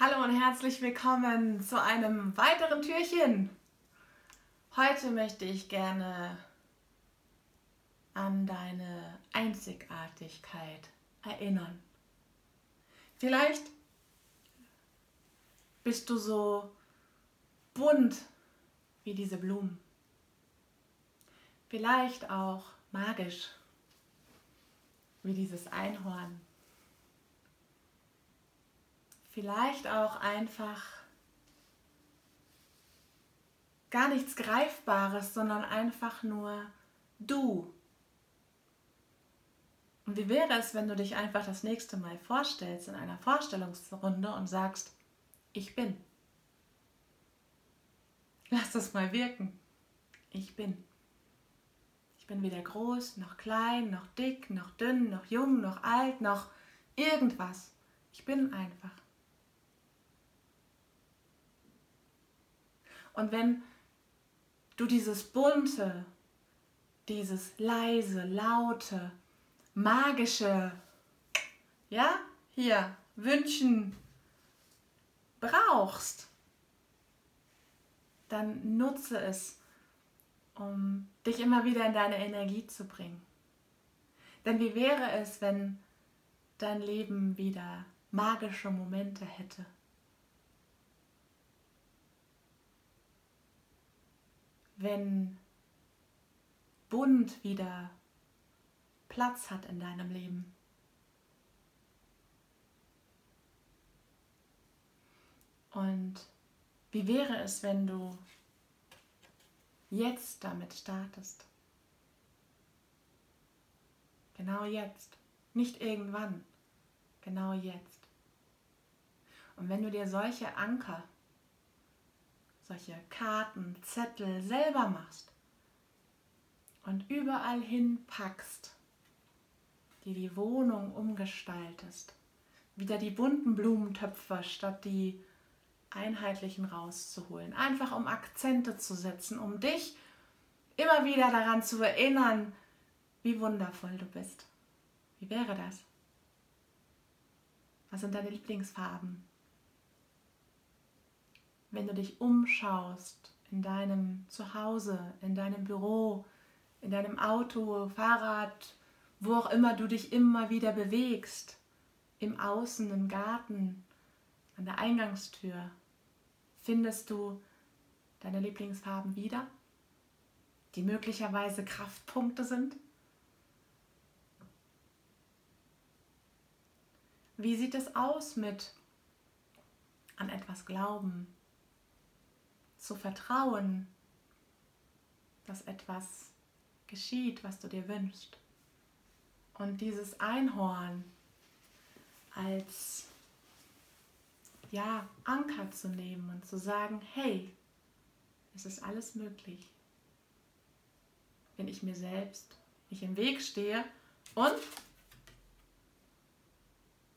Hallo und herzlich willkommen zu einem weiteren Türchen. Heute möchte ich gerne an deine Einzigartigkeit erinnern. Vielleicht bist du so bunt wie diese Blumen. Vielleicht auch magisch wie dieses Einhorn vielleicht auch einfach gar nichts Greifbares, sondern einfach nur du. Und wie wäre es, wenn du dich einfach das nächste Mal vorstellst in einer Vorstellungsrunde und sagst, ich bin. Lass das mal wirken. Ich bin. Ich bin weder groß, noch klein, noch dick, noch dünn, noch jung, noch alt, noch irgendwas. Ich bin einfach. Und wenn du dieses bunte, dieses leise, laute, magische, ja, hier, wünschen brauchst, dann nutze es, um dich immer wieder in deine Energie zu bringen. Denn wie wäre es, wenn dein Leben wieder magische Momente hätte? Wenn bunt wieder Platz hat in deinem Leben. Und wie wäre es, wenn du jetzt damit startest? Genau jetzt, nicht irgendwann, genau jetzt. Und wenn du dir solche Anker solche Karten, Zettel selber machst und überall hinpackst, die die Wohnung umgestaltest, wieder die bunten Blumentöpfe statt die einheitlichen rauszuholen, einfach um Akzente zu setzen, um dich immer wieder daran zu erinnern, wie wundervoll du bist. Wie wäre das? Was sind deine Lieblingsfarben? Wenn du dich umschaust in deinem Zuhause, in deinem Büro, in deinem Auto, Fahrrad, wo auch immer du dich immer wieder bewegst, im Außen, im Garten, an der Eingangstür, findest du deine Lieblingsfarben wieder, die möglicherweise Kraftpunkte sind? Wie sieht es aus mit an etwas glauben, zu vertrauen, dass etwas geschieht, was du dir wünschst. Und dieses Einhorn als ja, Anker zu nehmen und zu sagen, hey, es ist alles möglich, wenn ich mir selbst nicht im Weg stehe und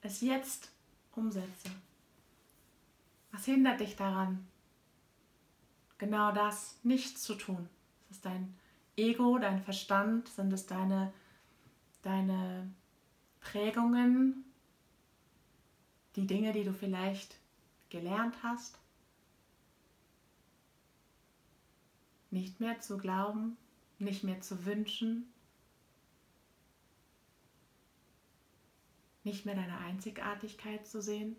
es jetzt umsetze. Was hindert dich daran, genau das nicht zu tun. Ist dein Ego, dein Verstand, sind es deine, deine Prägungen, die Dinge, die du vielleicht gelernt hast, nicht mehr zu glauben, nicht mehr zu wünschen, nicht mehr deine Einzigartigkeit zu sehen.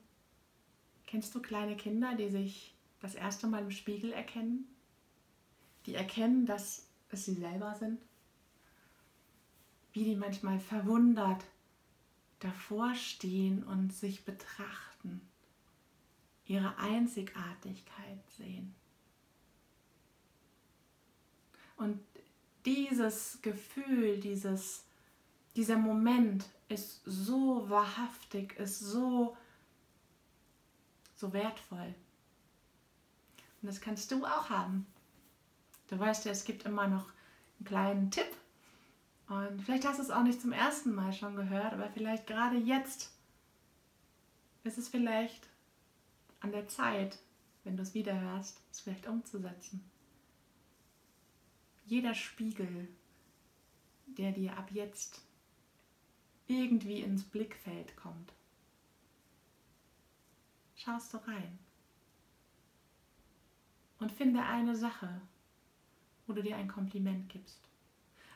Kennst du kleine Kinder, die sich das erste Mal im Spiegel erkennen, die erkennen, dass es sie selber sind, wie die manchmal verwundert davor stehen und sich betrachten, ihre Einzigartigkeit sehen. Und dieses Gefühl, dieses, dieser Moment ist so wahrhaftig, ist so, so wertvoll. Und das kannst du auch haben. Du weißt ja, es gibt immer noch einen kleinen Tipp. Und vielleicht hast du es auch nicht zum ersten Mal schon gehört, aber vielleicht gerade jetzt ist es vielleicht an der Zeit, wenn du es wieder hörst, es vielleicht umzusetzen. Jeder Spiegel, der dir ab jetzt irgendwie ins Blickfeld kommt, schaust du rein und finde eine Sache, wo du dir ein Kompliment gibst.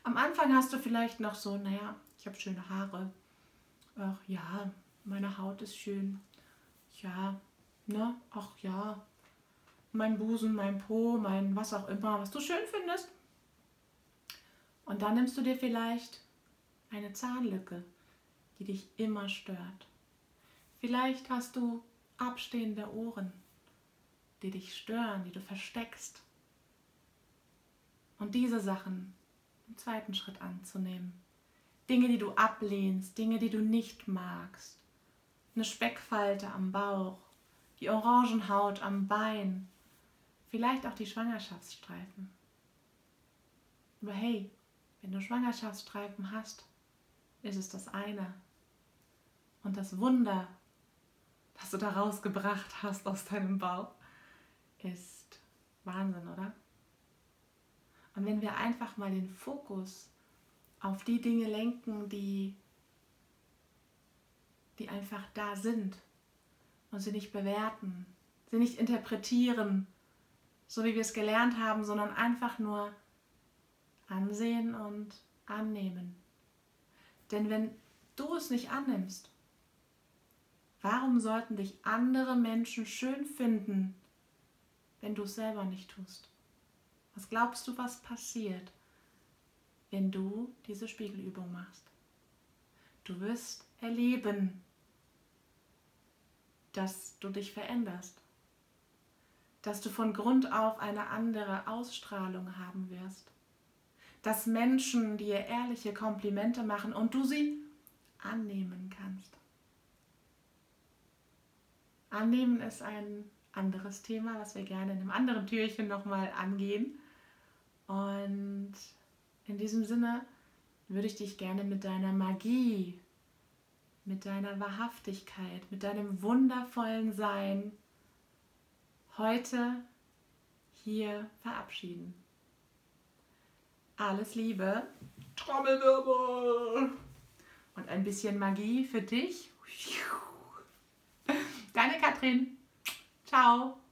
Am Anfang hast du vielleicht noch so, naja, ich habe schöne Haare. Ach ja, meine Haut ist schön. Ja, ne? Ach ja, mein Busen, mein Po, mein was auch immer, was du schön findest. Und dann nimmst du dir vielleicht eine Zahnlücke, die dich immer stört. Vielleicht hast du abstehende Ohren, die dich stören, die du versteckst. Und diese Sachen im zweiten Schritt anzunehmen. Dinge, die du ablehnst, Dinge, die du nicht magst. Eine Speckfalte am Bauch, die Orangenhaut am Bein, vielleicht auch die Schwangerschaftsstreifen. Aber hey, wenn du Schwangerschaftsstreifen hast, ist es das eine. Und das Wunder, das du daraus gebracht hast aus deinem Bauch, ist Wahnsinn, oder? Und wenn wir einfach mal den Fokus auf die Dinge lenken, die, die einfach da sind und sie nicht bewerten, sie nicht interpretieren, so wie wir es gelernt haben, sondern einfach nur ansehen und annehmen. Denn wenn du es nicht annimmst, warum sollten dich andere Menschen schön finden, wenn du es selber nicht tust? Was glaubst du, was passiert, wenn du diese Spiegelübung machst? Du wirst erleben, dass du dich veränderst, dass du von Grund auf eine andere Ausstrahlung haben wirst, dass Menschen dir ehrliche Komplimente machen und du sie annehmen kannst. Annehmen ist ein anderes Thema, was wir gerne in einem anderen Türchen nochmal angehen. Und in diesem Sinne würde ich dich gerne mit deiner Magie, mit deiner Wahrhaftigkeit, mit deinem wundervollen Sein heute hier verabschieden. Alles Liebe, Trommelwirbel und ein bisschen Magie für dich. Deine Katrin. Ciao.